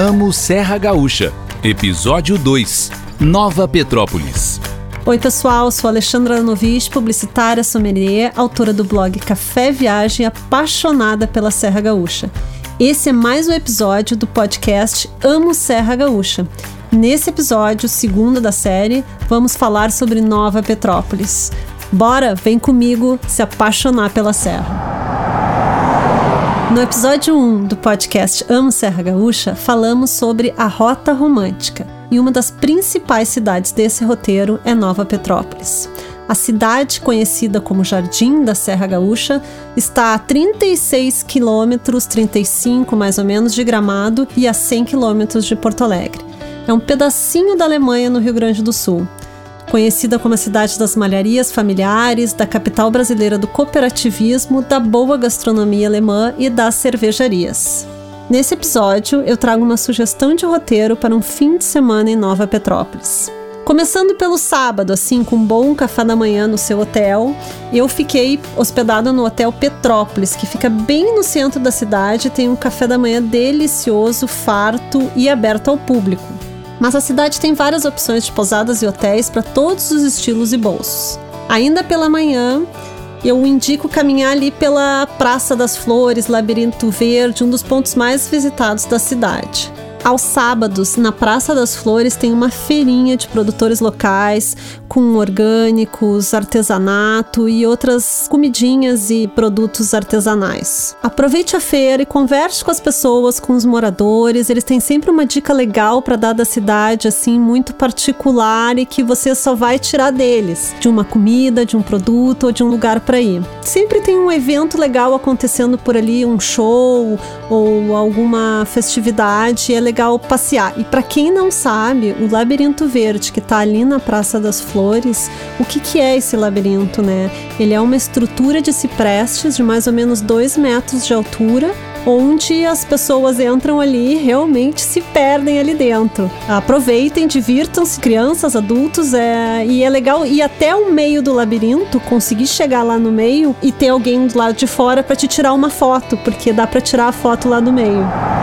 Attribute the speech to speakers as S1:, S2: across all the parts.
S1: Amo Serra Gaúcha, Episódio 2 Nova Petrópolis.
S2: Oi, pessoal, sou Alexandra Novich, publicitária, sommelier, autora do blog Café Viagem, apaixonada pela Serra Gaúcha. Esse é mais um episódio do podcast Amo Serra Gaúcha. Nesse episódio, segundo da série, vamos falar sobre Nova Petrópolis. Bora, vem comigo se apaixonar pela Serra. No episódio 1 do podcast Amo Serra Gaúcha, falamos sobre a Rota Romântica, e uma das principais cidades desse roteiro é Nova Petrópolis. A cidade, conhecida como Jardim da Serra Gaúcha, está a 36 quilômetros, 35 mais ou menos, de Gramado e a 100 quilômetros de Porto Alegre. É um pedacinho da Alemanha no Rio Grande do Sul conhecida como a cidade das malharias familiares, da capital brasileira do cooperativismo, da boa gastronomia alemã e das cervejarias. Nesse episódio, eu trago uma sugestão de roteiro para um fim de semana em Nova Petrópolis. Começando pelo sábado, assim, com um bom café da manhã no seu hotel, eu fiquei hospedada no Hotel Petrópolis, que fica bem no centro da cidade, tem um café da manhã delicioso, farto e aberto ao público. Mas a cidade tem várias opções de pousadas e hotéis para todos os estilos e bolsos. Ainda pela manhã, eu indico caminhar ali pela Praça das Flores, Labirinto Verde, um dos pontos mais visitados da cidade. Aos sábados, na Praça das Flores, tem uma feirinha de produtores locais com orgânicos, artesanato e outras comidinhas e produtos artesanais. Aproveite a feira e converse com as pessoas, com os moradores. Eles têm sempre uma dica legal para dar da cidade, assim, muito particular e que você só vai tirar deles, de uma comida, de um produto ou de um lugar para ir. Sempre tem um evento legal acontecendo por ali, um show ou alguma festividade. É legal passear. E para quem não sabe, o Labirinto Verde, que está ali na Praça das Flores, o que, que é esse labirinto, né? Ele é uma estrutura de ciprestes de mais ou menos 2 metros de altura onde as pessoas entram ali e realmente se perdem ali dentro. Aproveitem, divirtam-se, crianças, adultos, é, e é legal ir até o meio do labirinto, conseguir chegar lá no meio e ter alguém do lado de fora para te tirar uma foto, porque dá para tirar a foto lá no meio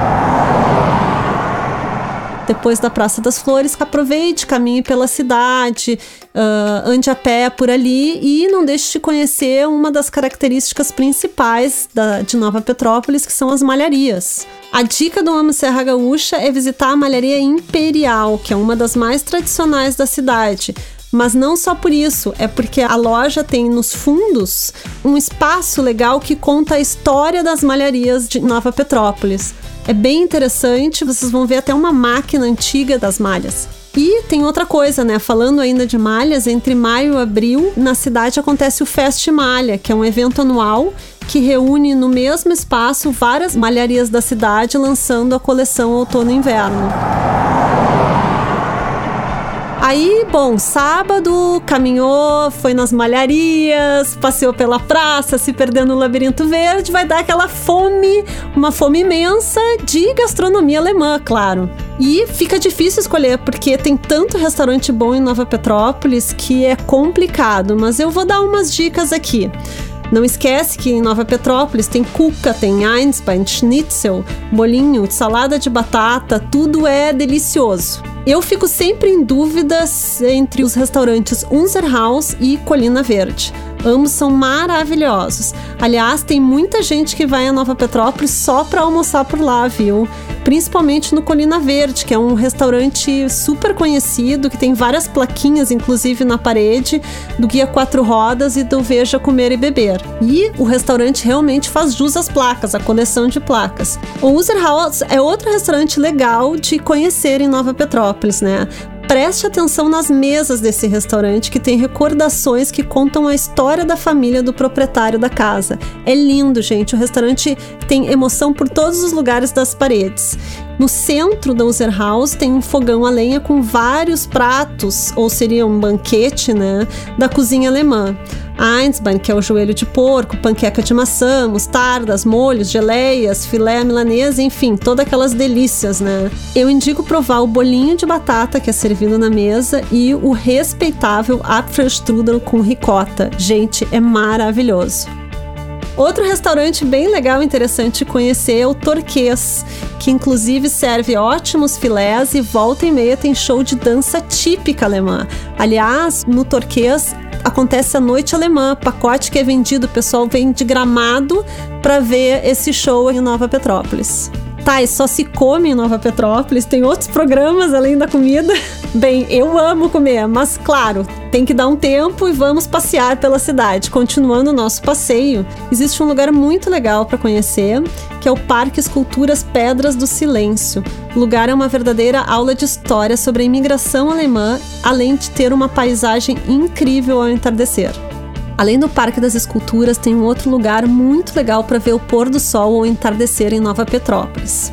S2: depois da Praça das Flores, que aproveite, caminhe pela cidade, uh, ande a pé por ali e não deixe de conhecer uma das características principais da, de Nova Petrópolis, que são as malharias. A dica do Amo Serra Gaúcha é visitar a Malharia Imperial, que é uma das mais tradicionais da cidade. Mas não só por isso, é porque a loja tem nos fundos um espaço legal que conta a história das malharias de Nova Petrópolis. É bem interessante, vocês vão ver até uma máquina antiga das malhas. E tem outra coisa, né? Falando ainda de malhas, entre maio e abril, na cidade acontece o Fest Malha, que é um evento anual que reúne no mesmo espaço várias malharias da cidade lançando a coleção outono e inverno. Aí, bom, sábado, caminhou, foi nas malharias, passeou pela praça, se perdeu no labirinto verde, vai dar aquela fome, uma fome imensa de gastronomia alemã, claro. E fica difícil escolher, porque tem tanto restaurante bom em Nova Petrópolis que é complicado, mas eu vou dar umas dicas aqui. Não esquece que em Nova Petrópolis tem cuca, tem Einsbein, schnitzel, bolinho, salada de batata, tudo é delicioso. Eu fico sempre em dúvidas entre os restaurantes Unser House e Colina Verde. Ambos são maravilhosos. Aliás, tem muita gente que vai a Nova Petrópolis só para almoçar por lá, viu? Principalmente no Colina Verde, que é um restaurante super conhecido, que tem várias plaquinhas, inclusive na parede, do Guia Quatro Rodas e do Veja Comer e Beber. E o restaurante realmente faz jus às placas, a coleção de placas. O User House é outro restaurante legal de conhecer em Nova Petrópolis, né? Preste atenção nas mesas desse restaurante que tem recordações que contam a história da família do proprietário da casa. É lindo, gente. O restaurante tem emoção por todos os lugares das paredes. No centro da User House tem um fogão a lenha com vários pratos, ou seria um banquete, né, da cozinha alemã. Einsbein, que é o joelho de porco, panqueca de maçã, mostardas, molhos, geleias, filé milanesa, enfim, todas aquelas delícias, né? Eu indico provar o bolinho de batata que é servido na mesa e o respeitável Apfelstrudel com ricota. Gente, é maravilhoso. Outro restaurante bem legal e interessante conhecer é o Torquês, que inclusive serve ótimos filés e volta e meia tem show de dança típica alemã. Aliás, no Torquês acontece a noite alemã, pacote que é vendido, o pessoal vem de gramado para ver esse show em Nova Petrópolis. E só se come em Nova Petrópolis, tem outros programas além da comida. Bem, eu amo comer, mas claro, tem que dar um tempo e vamos passear pela cidade. Continuando o nosso passeio, existe um lugar muito legal para conhecer, que é o Parque Esculturas Pedras do Silêncio. O lugar é uma verdadeira aula de história sobre a imigração alemã, além de ter uma paisagem incrível ao entardecer. Além do Parque das Esculturas, tem um outro lugar muito legal para ver o pôr do sol ou entardecer em Nova Petrópolis.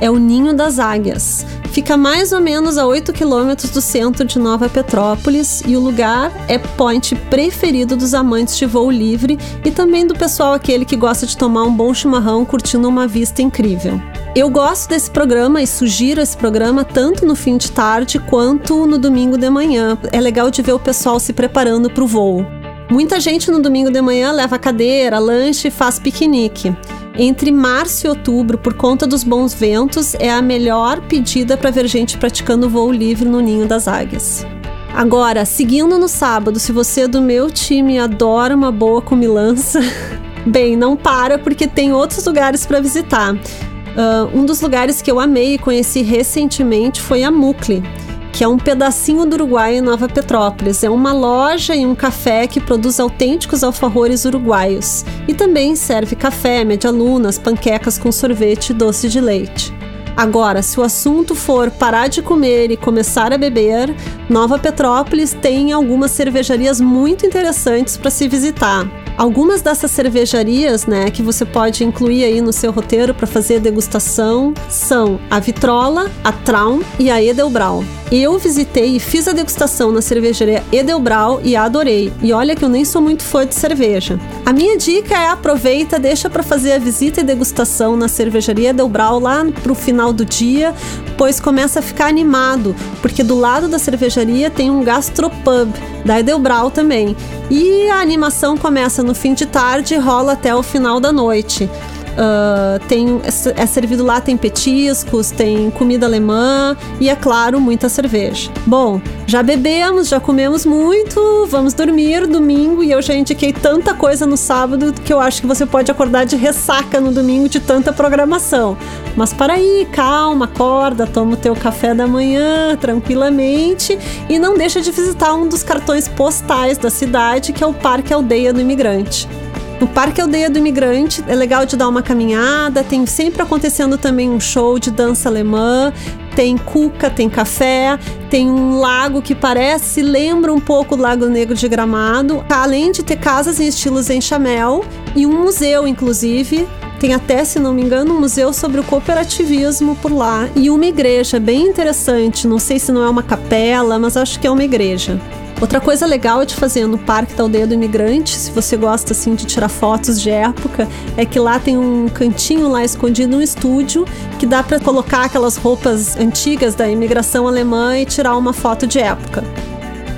S2: É o Ninho das Águias. Fica mais ou menos a 8 quilômetros do centro de Nova Petrópolis e o lugar é point preferido dos amantes de voo livre e também do pessoal aquele que gosta de tomar um bom chimarrão curtindo uma vista incrível. Eu gosto desse programa e sugiro esse programa tanto no fim de tarde quanto no domingo de manhã. É legal de ver o pessoal se preparando para o voo. Muita gente no domingo de manhã leva cadeira, lanche e faz piquenique. Entre março e outubro, por conta dos bons ventos, é a melhor pedida para ver gente praticando voo livre no ninho das águias. Agora, seguindo no sábado, se você é do meu time e adora uma boa comilança, bem, não para porque tem outros lugares para visitar. Uh, um dos lugares que eu amei e conheci recentemente foi a Mucle que é um pedacinho do Uruguai em Nova Petrópolis. É uma loja e um café que produz autênticos alfajores uruguaios e também serve café, medialunas, panquecas com sorvete e doce de leite. Agora, se o assunto for parar de comer e começar a beber, Nova Petrópolis tem algumas cervejarias muito interessantes para se visitar. Algumas dessas cervejarias, né, que você pode incluir aí no seu roteiro para fazer degustação são a Vitrola, a Traum e a Edelbrau. Eu visitei e fiz a degustação na cervejaria Edelbrau e adorei. E olha que eu nem sou muito fã de cerveja. A minha dica é aproveita, deixa para fazer a visita e degustação na cervejaria Edelbrau lá pro final do dia, pois começa a ficar animado, porque do lado da cervejaria tem um gastropub da Edelbrau também. E a animação começa no fim de tarde e rola até o final da noite. Uh, tem, é servido lá, tem petiscos, tem comida alemã e, é claro, muita cerveja. Bom, já bebemos, já comemos muito, vamos dormir domingo e eu já indiquei tanta coisa no sábado que eu acho que você pode acordar de ressaca no domingo de tanta programação. Mas para aí, calma, acorda, toma o teu café da manhã tranquilamente e não deixa de visitar um dos cartões postais da cidade, que é o Parque Aldeia do Imigrante. No Parque Aldeia do Imigrante é legal de dar uma caminhada, tem sempre acontecendo também um show de dança alemã, tem cuca, tem café, tem um lago que parece, lembra um pouco o Lago Negro de Gramado, além de ter casas em estilos em chamel e um museu, inclusive, tem até, se não me engano, um museu sobre o cooperativismo por lá e uma igreja bem interessante. Não sei se não é uma capela, mas acho que é uma igreja. Outra coisa legal de fazer no Parque da Aldeia do Imigrante, se você gosta assim de tirar fotos de época, é que lá tem um cantinho lá escondido, um estúdio, que dá para colocar aquelas roupas antigas da imigração alemã e tirar uma foto de época.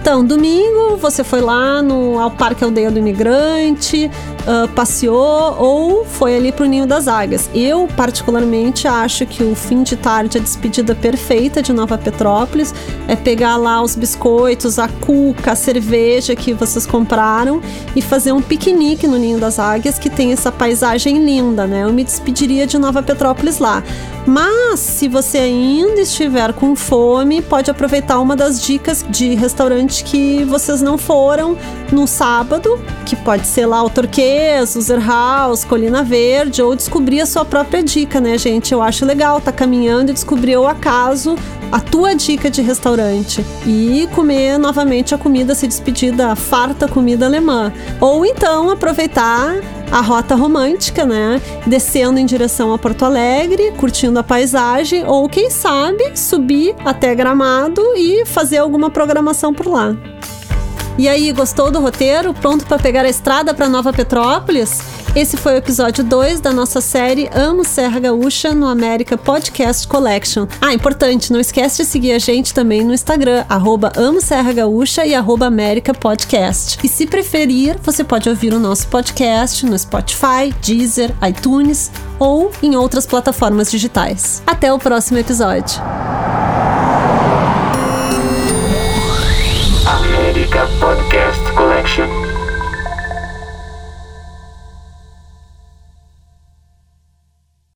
S2: Então, domingo você foi lá no, ao Parque Aldeia do Imigrante, uh, passeou ou foi ali pro Ninho das Águias. Eu, particularmente, acho que o fim de tarde, a despedida perfeita de Nova Petrópolis é pegar lá os biscoitos, a cuca, a cerveja que vocês compraram e fazer um piquenique no Ninho das Águias, que tem essa paisagem linda, né? Eu me despediria de Nova Petrópolis lá. Mas, se você ainda estiver com fome, pode aproveitar uma das dicas de restaurante que vocês não foram no sábado, que pode ser lá o Torquês, o House, Colina Verde, ou descobrir a sua própria dica, né, gente? Eu acho legal tá caminhando e descobrir o acaso a tua dica de restaurante e comer novamente a comida, se despedir da farta comida alemã. Ou então aproveitar a rota romântica, né? Descendo em direção a Porto Alegre, curtindo a paisagem, ou quem sabe subir até Gramado e fazer alguma programação por lá. E aí, gostou do roteiro? Pronto para pegar a estrada para Nova Petrópolis? Esse foi o episódio 2 da nossa série Amo Serra Gaúcha no América Podcast Collection. Ah, importante, não esquece de seguir a gente também no Instagram, arroba Amo Serra Gaúcha e arroba América Podcast. E se preferir, você pode ouvir o nosso podcast no Spotify, Deezer, iTunes ou em outras plataformas digitais. Até o próximo episódio.